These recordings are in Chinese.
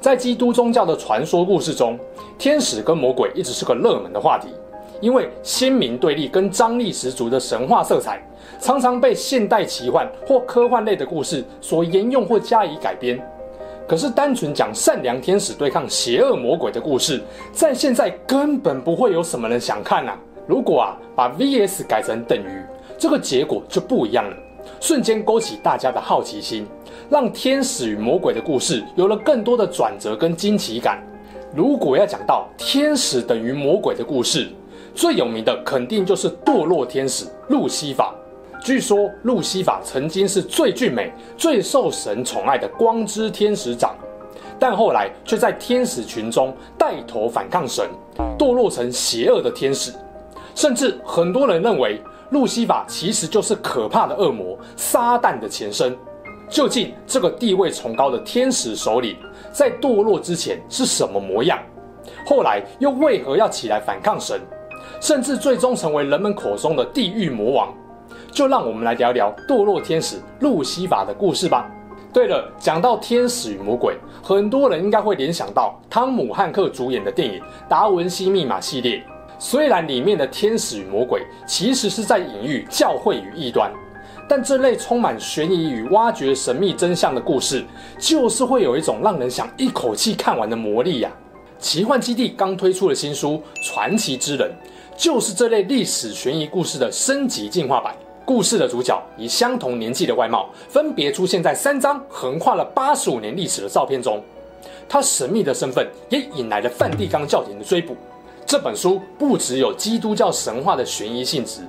在基督宗教的传说故事中，天使跟魔鬼一直是个热门的话题，因为鲜明对立跟张力十足的神话色彩，常常被现代奇幻或科幻类的故事所沿用或加以改编。可是，单纯讲善良天使对抗邪恶魔鬼的故事，在现在根本不会有什么人想看呐。如果啊，把 VS 改成等于，这个结果就不一样了，瞬间勾起大家的好奇心。让天使与魔鬼的故事有了更多的转折跟惊奇感。如果要讲到天使等于魔鬼的故事，最有名的肯定就是堕落天使路西法。据说路西法曾经是最俊美、最受神宠爱的光之天使长，但后来却在天使群中带头反抗神，堕落成邪恶的天使。甚至很多人认为路西法其实就是可怕的恶魔撒旦的前身。究竟这个地位崇高的天使首领在堕落之前是什么模样？后来又为何要起来反抗神，甚至最终成为人们口中的地狱魔王？就让我们来聊聊堕落天使路西法的故事吧。对了，讲到天使与魔鬼，很多人应该会联想到汤姆汉克主演的电影《达文西密码》系列。虽然里面的天使与魔鬼其实是在隐喻教会与异端。但这类充满悬疑与挖掘神秘真相的故事，就是会有一种让人想一口气看完的魔力呀、奇幻基地刚推出的新书《传奇之人》，就是这类历史悬疑故事的升级进化版。故事的主角以相同年纪的外貌，分别出现在三张横跨了八十五年历史的照片中。他神秘的身份也引来了梵蒂冈教廷的追捕。这本书不只有基督教神话的悬疑性质。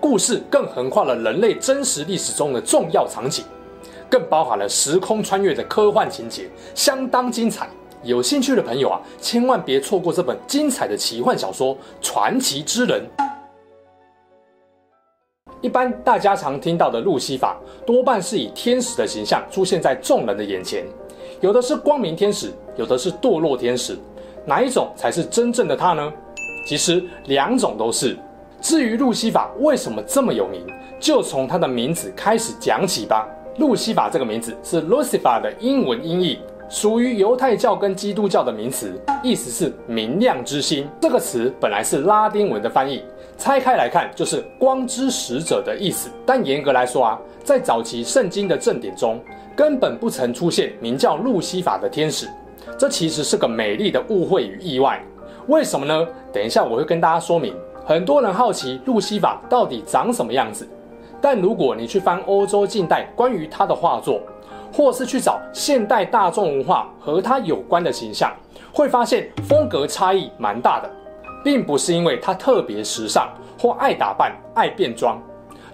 故事更横跨了人类真实历史中的重要场景，更包含了时空穿越的科幻情节，相当精彩。有兴趣的朋友啊，千万别错过这本精彩的奇幻小说《传奇之人》。一般大家常听到的路西法，多半是以天使的形象出现在众人的眼前，有的是光明天使，有的是堕落天使，哪一种才是真正的他呢？其实两种都是。至于路西法为什么这么有名，就从他的名字开始讲起吧。路西法这个名字是 Lucifer 的英文音译，属于犹太教跟基督教的名词，意思是明亮之星。这个词本来是拉丁文的翻译，拆开来看就是光之使者的意思。但严格来说啊，在早期圣经的正典中，根本不曾出现名叫路西法的天使。这其实是个美丽的误会与意外。为什么呢？等一下我会跟大家说明。很多人好奇路西法到底长什么样子，但如果你去翻欧洲近代关于他的画作，或是去找现代大众文化和他有关的形象，会发现风格差异蛮大的，并不是因为他特别时尚或爱打扮、爱变装，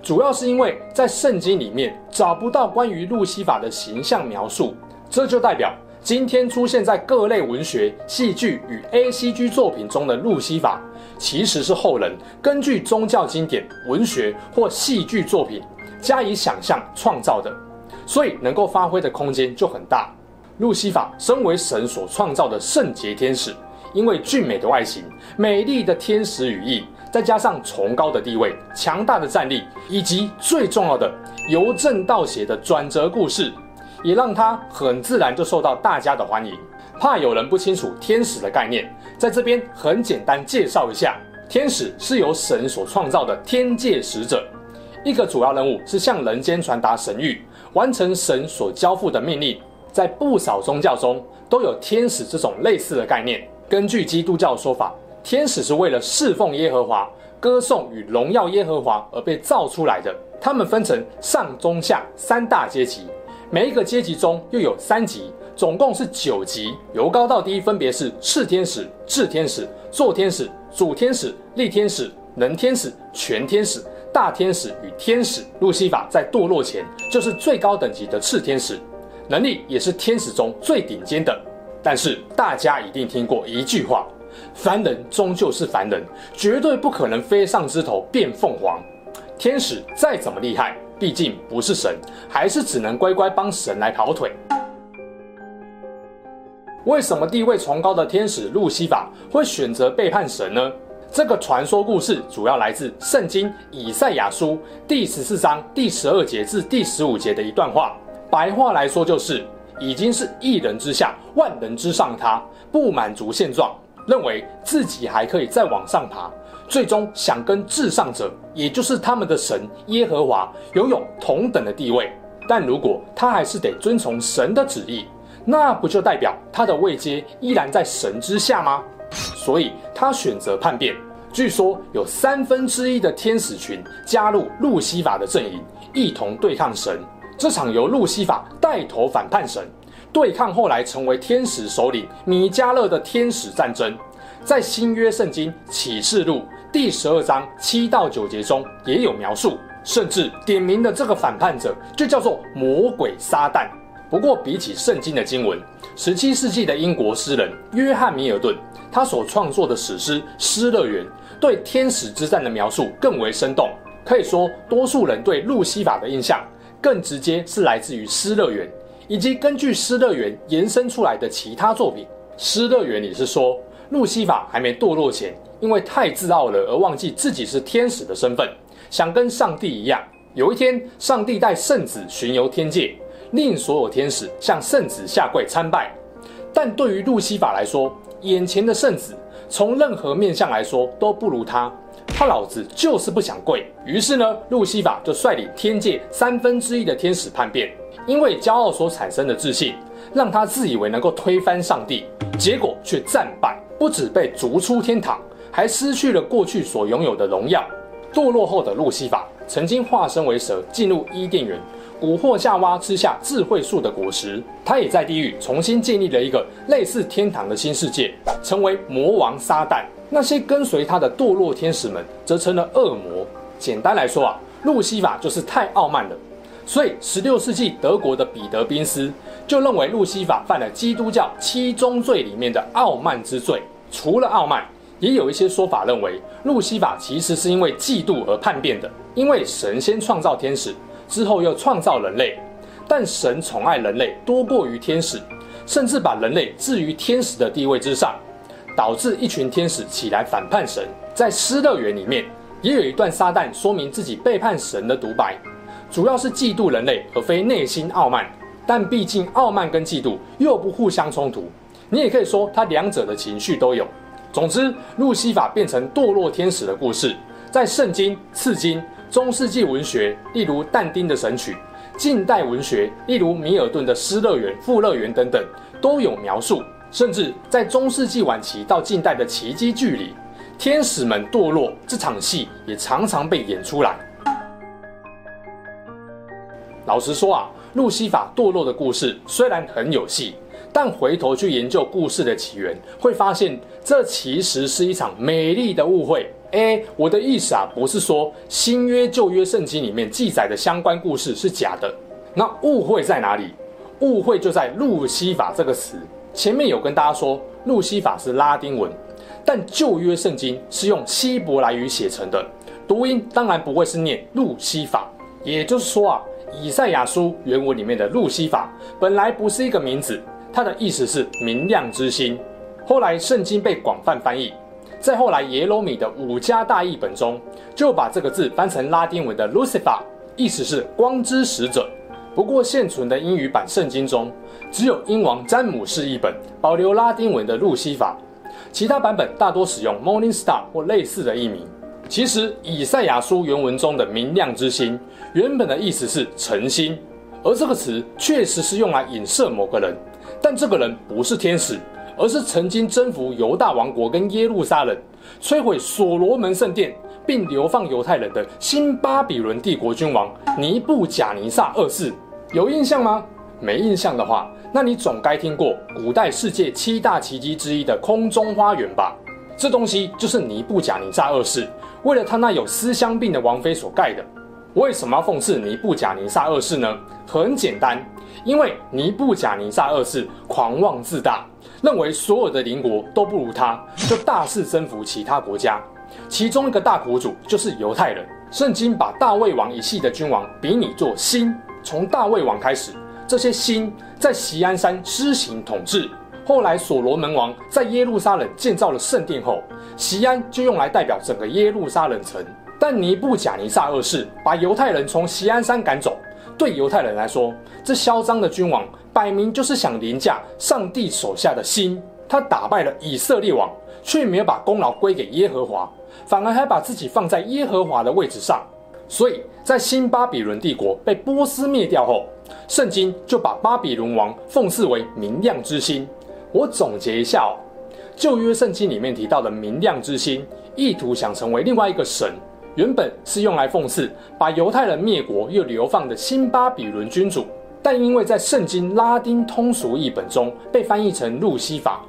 主要是因为在圣经里面找不到关于路西法的形象描述，这就代表今天出现在各类文学、戏剧与 ACG 作品中的路西法。其实是后人根据宗教经典、文学或戏剧作品加以想象创造的，所以能够发挥的空间就很大。路西法身为神所创造的圣洁天使，因为俊美的外形、美丽的天使羽翼，再加上崇高的地位、强大的战力，以及最重要的由正到邪的转折故事，也让他很自然就受到大家的欢迎。怕有人不清楚天使的概念，在这边很简单介绍一下：天使是由神所创造的天界使者，一个主要任务是向人间传达神谕，完成神所交付的命令。在不少宗教中都有天使这种类似的概念。根据基督教的说法，天使是为了侍奉耶和华、歌颂与荣耀耶和华而被造出来的。他们分成上、中、下三大阶级，每一个阶级中又有三级。总共是九级，由高到低分别是炽天使、炽天使、作天使、主天使、力天使、能天使、全天使、大天使与天使。路西法在堕落前就是最高等级的炽天使，能力也是天使中最顶尖的。但是大家一定听过一句话：凡人终究是凡人，绝对不可能飞上枝头变凤凰。天使再怎么厉害，毕竟不是神，还是只能乖乖帮神来跑腿。为什么地位崇高的天使路西法会选择背叛神呢？这个传说故事主要来自圣经以赛亚书第十四章第十二节至第十五节的一段话。白话来说就是，已经是一人之下，万人之上他，不满足现状，认为自己还可以再往上爬，最终想跟至上者，也就是他们的神耶和华，拥有同等的地位。但如果他还是得遵从神的旨意，那不就代表他的位阶依然在神之下吗？所以他选择叛变。据说有三分之一的天使群加入路西法的阵营，一同对抗神。这场由路西法带头反叛神，对抗后来成为天使首领米迦勒的天使战争，在新约圣经启示录第十二章七到九节中也有描述，甚至点名的这个反叛者就叫做魔鬼撒旦。不过比起圣经的经文，十七世纪的英国诗人约翰米尔顿他所创作的史诗《失乐园》对天使之战的描述更为生动，可以说多数人对路西法的印象。更直接是来自于《失乐园》，以及根据《失乐园》延伸出来的其他作品。《失乐园》里是说，路西法还没堕落前，因为太自傲了而忘记自己是天使的身份，想跟上帝一样。有一天，上帝带圣子巡游天界，令所有天使向圣子下跪参拜。但对于路西法来说，眼前的圣子从任何面相来说都不如他。他老子就是不想跪，于是呢，路西法就率领天界三分之一的天使叛变，因为骄傲所产生的自信，让他自以为能够推翻上帝，结果却战败，不止被逐出天堂，还失去了过去所拥有的荣耀。堕落后的路西法曾经化身为蛇，进入伊甸园，蛊惑夏娃吃下智慧树的果实。他也在地狱重新建立了一个类似天堂的新世界，成为魔王撒旦。那些跟随他的堕落天使们则成了恶魔。简单来说啊，路西法就是太傲慢了。所以，十六世纪德国的彼得宾斯就认为路西法犯了基督教七宗罪里面的傲慢之罪。除了傲慢，也有一些说法认为路西法其实是因为嫉妒而叛变的。因为神先创造天使，之后又创造人类，但神宠爱人类多过于天使，甚至把人类置于天使的地位之上。导致一群天使起来反叛神，在失乐园里面也有一段撒旦说明自己背叛神的独白，主要是嫉妒人类而非内心傲慢，但毕竟傲慢跟嫉妒又不互相冲突，你也可以说他两者的情绪都有。总之，路西法变成堕落天使的故事，在圣经、次经、中世纪文学，例如但丁的《神曲》，近代文学，例如米尔顿的《失乐园》《富乐园》等等，都有描述。甚至在中世纪晚期到近代的奇迹剧里，天使们堕落这场戏也常常被演出来。老实说啊，路西法堕落的故事虽然很有戏，但回头去研究故事的起源，会发现这其实是一场美丽的误会。诶，我的意思啊，不是说新约旧约圣经里面记载的相关故事是假的，那误会在哪里？误会就在路西法这个词。前面有跟大家说，路西法是拉丁文，但旧约圣经是用希伯来语写成的，读音当然不会是念路西法。也就是说啊，以赛亚书原文里面的路西法本来不是一个名字，它的意思是明亮之星。后来圣经被广泛翻译，再后来耶罗米的五家大译本中就把这个字翻成拉丁文的 Lucifer，意思是光之使者。不过现存的英语版圣经中，只有英王詹姆士译本保留拉丁文的路西法，其他版本大多使用 Morning Star 或类似的译名。其实以赛亚书原文中的明亮之星，原本的意思是晨星，而这个词确实是用来影射某个人，但这个人不是天使，而是曾经征服犹大王国跟耶路撒冷，摧毁所罗门圣殿，并流放犹太人的新巴比伦帝国君王尼布甲尼撒二世。有印象吗？没印象的话，那你总该听过古代世界七大奇迹之一的空中花园吧？这东西就是尼布甲尼撒二世为了他那有思乡病的王妃所盖的。为什么要讽刺尼布甲尼撒二世呢？很简单，因为尼布甲尼撒二世狂妄自大，认为所有的邻国都不如他，就大肆征服其他国家。其中一个大苦主就是犹太人。圣经把大卫王一系的君王比拟作新，从大卫王开始，这些新在锡安山施行统治。后来所罗门王在耶路撒冷建造了圣殿后，锡安就用来代表整个耶路撒冷城。但尼布甲尼撒二世把犹太人从锡安山赶走，对犹太人来说，这嚣张的君王摆明就是想凌驾上帝手下的心。他打败了以色列王，却没有把功劳归给耶和华，反而还把自己放在耶和华的位置上。所以在新巴比伦帝国被波斯灭掉后，圣经就把巴比伦王奉祀为明亮之星。我总结一下哦，旧约圣经里面提到的明亮之星，意图想成为另外一个神，原本是用来讽刺把犹太人灭国又流放的新巴比伦君主，但因为在圣经拉丁通俗译本中被翻译成路西法，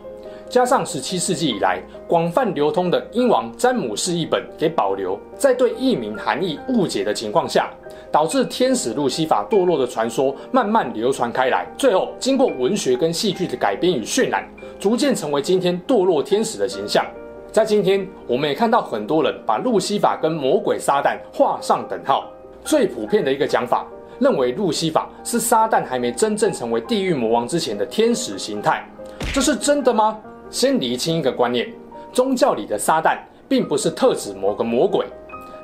加上十七世纪以来广泛流通的英王詹姆士译本给保留，在对译名含义误解的情况下。导致天使路西法堕落的传说慢慢流传开来，最后经过文学跟戏剧的改编与渲染，逐渐成为今天堕落天使的形象。在今天，我们也看到很多人把路西法跟魔鬼撒旦画上等号。最普遍的一个讲法，认为路西法是撒旦还没真正成为地狱魔王之前的天使形态。这是真的吗？先厘清一个观念：宗教里的撒旦，并不是特指某个魔鬼。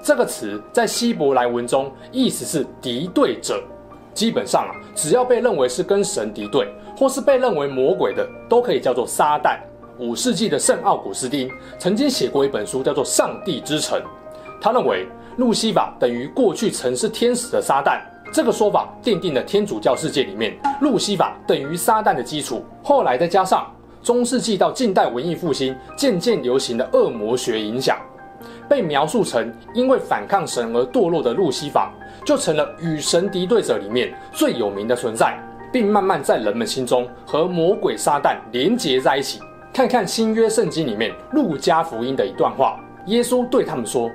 这个词在希伯来文中意思是敌对者，基本上啊，只要被认为是跟神敌对，或是被认为魔鬼的，都可以叫做撒旦。五世纪的圣奥古斯丁曾经写过一本书，叫做《上帝之城》，他认为路西法等于过去曾是天使的撒旦。这个说法奠定了天主教世界里面路西法等于撒旦的基础。后来再加上中世纪到近代文艺复兴渐渐流行的恶魔学影响。被描述成因为反抗神而堕落的路西法，就成了与神敌对者里面最有名的存在，并慢慢在人们心中和魔鬼撒旦连结在一起。看看新约圣经里面路加福音的一段话，耶稣对他们说：“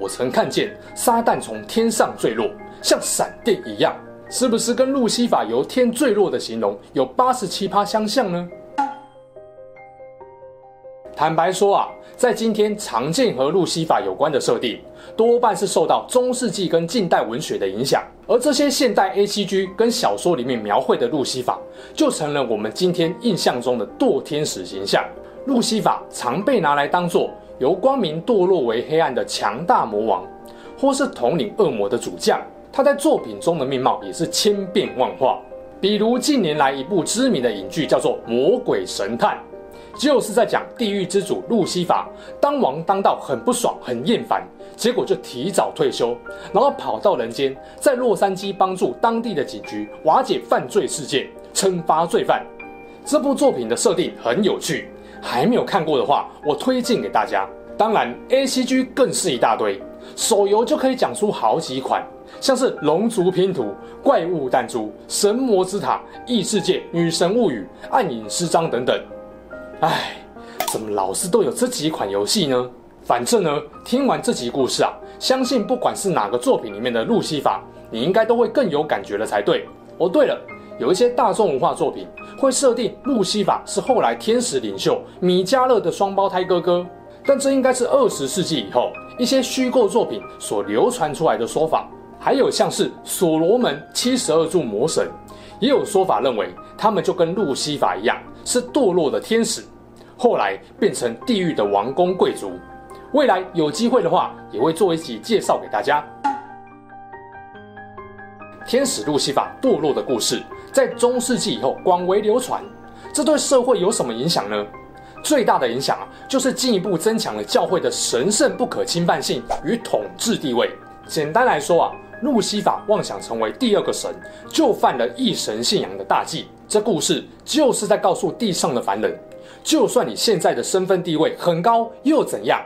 我曾看见撒旦从天上坠落，像闪电一样。”是不是跟路西法由天坠落的形容有八十七趴相像呢？坦白说啊。在今天常见和路西法有关的设定，多半是受到中世纪跟近代文学的影响，而这些现代 ACG 跟小说里面描绘的路西法，就成了我们今天印象中的堕天使形象。路西法常被拿来当作由光明堕落为黑暗的强大魔王，或是统领恶魔的主将。他在作品中的面貌也是千变万化，比如近年来一部知名的影剧叫做《魔鬼神探》。就是在讲地狱之主路西法当王当到很不爽、很厌烦，结果就提早退休，然后跑到人间，在洛杉矶帮助当地的警局瓦解犯罪事件，惩罚罪犯。这部作品的设定很有趣，还没有看过的话，我推荐给大家。当然，ACG 更是一大堆，手游就可以讲出好几款，像是《龙族拼图》、《怪物弹珠》、《神魔之塔》、《异世界女神物语》、《暗影诗章》等等。唉，怎么老是都有这几款游戏呢？反正呢，听完这集故事啊，相信不管是哪个作品里面的路西法，你应该都会更有感觉了才对。哦，对了，有一些大众文化作品会设定路西法是后来天使领袖米迦勒的双胞胎哥哥，但这应该是二十世纪以后一些虚构作品所流传出来的说法。还有像是所罗门七十二柱魔神，也有说法认为他们就跟路西法一样。是堕落的天使，后来变成地狱的王公贵族。未来有机会的话，也会做一集介绍给大家。天使路西法堕落的故事，在中世纪以后广为流传。这对社会有什么影响呢？最大的影响啊，就是进一步增强了教会的神圣不可侵犯性与统治地位。简单来说啊，路西法妄想成为第二个神，就犯了异神信仰的大忌。这故事就是在告诉地上的凡人，就算你现在的身份地位很高，又怎样？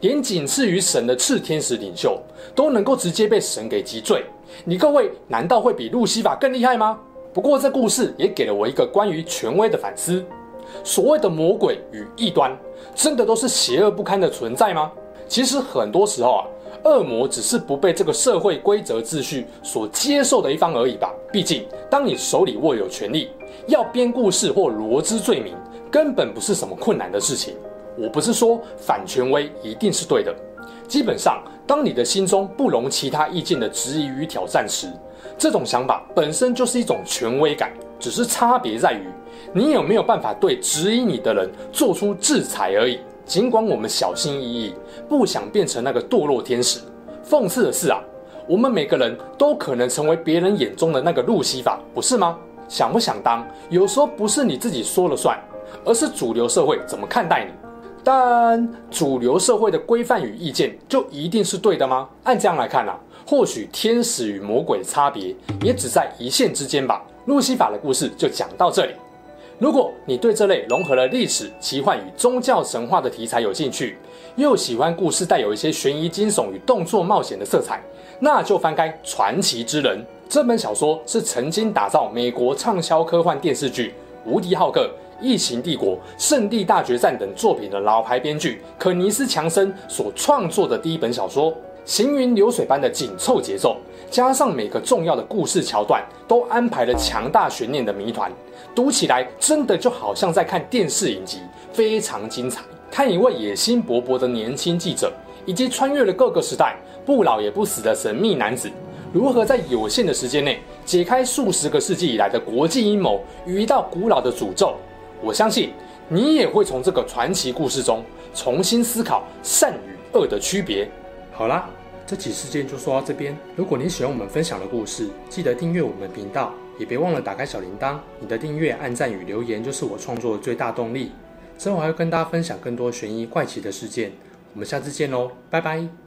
连仅次于神的炽天使领袖都能够直接被神给击坠，你各位难道会比路西法更厉害吗？不过这故事也给了我一个关于权威的反思：所谓的魔鬼与异端，真的都是邪恶不堪的存在吗？其实很多时候啊。恶魔只是不被这个社会规则秩序所接受的一方而已吧。毕竟，当你手里握有权力，要编故事或罗织罪名，根本不是什么困难的事情。我不是说反权威一定是对的，基本上，当你的心中不容其他意见的质疑与挑战时，这种想法本身就是一种权威感，只是差别在于你有没有办法对质疑你的人做出制裁而已。尽管我们小心翼翼，不想变成那个堕落天使。讽刺的是啊，我们每个人都可能成为别人眼中的那个路西法，不是吗？想不想当？有时候不是你自己说了算，而是主流社会怎么看待你。但主流社会的规范与意见就一定是对的吗？按这样来看啊，或许天使与魔鬼的差别也只在一线之间吧。路西法的故事就讲到这里。如果你对这类融合了历史、奇幻与宗教神话的题材有兴趣，又喜欢故事带有一些悬疑、惊悚与动作冒险的色彩，那就翻开《传奇之人》这本小说，是曾经打造美国畅销科幻电视剧《无敌浩克》。《异形帝国》《圣地大决战》等作品的老牌编剧肯尼斯·强森所创作的第一本小说，行云流水般的紧凑节奏，加上每个重要的故事桥段都安排了强大悬念的谜团，读起来真的就好像在看电视影集，非常精彩。看一位野心勃勃的年轻记者，以及穿越了各个时代、不老也不死的神秘男子，如何在有限的时间内解开数十个世纪以来的国际阴谋与一道古老的诅咒。我相信你也会从这个传奇故事中重新思考善与恶的区别。好啦，这期事件就说到这边。如果你喜欢我们分享的故事，记得订阅我们频道，也别忘了打开小铃铛。你的订阅、按赞与留言就是我创作的最大动力。之后还会跟大家分享更多悬疑怪奇的事件。我们下次见喽，拜拜。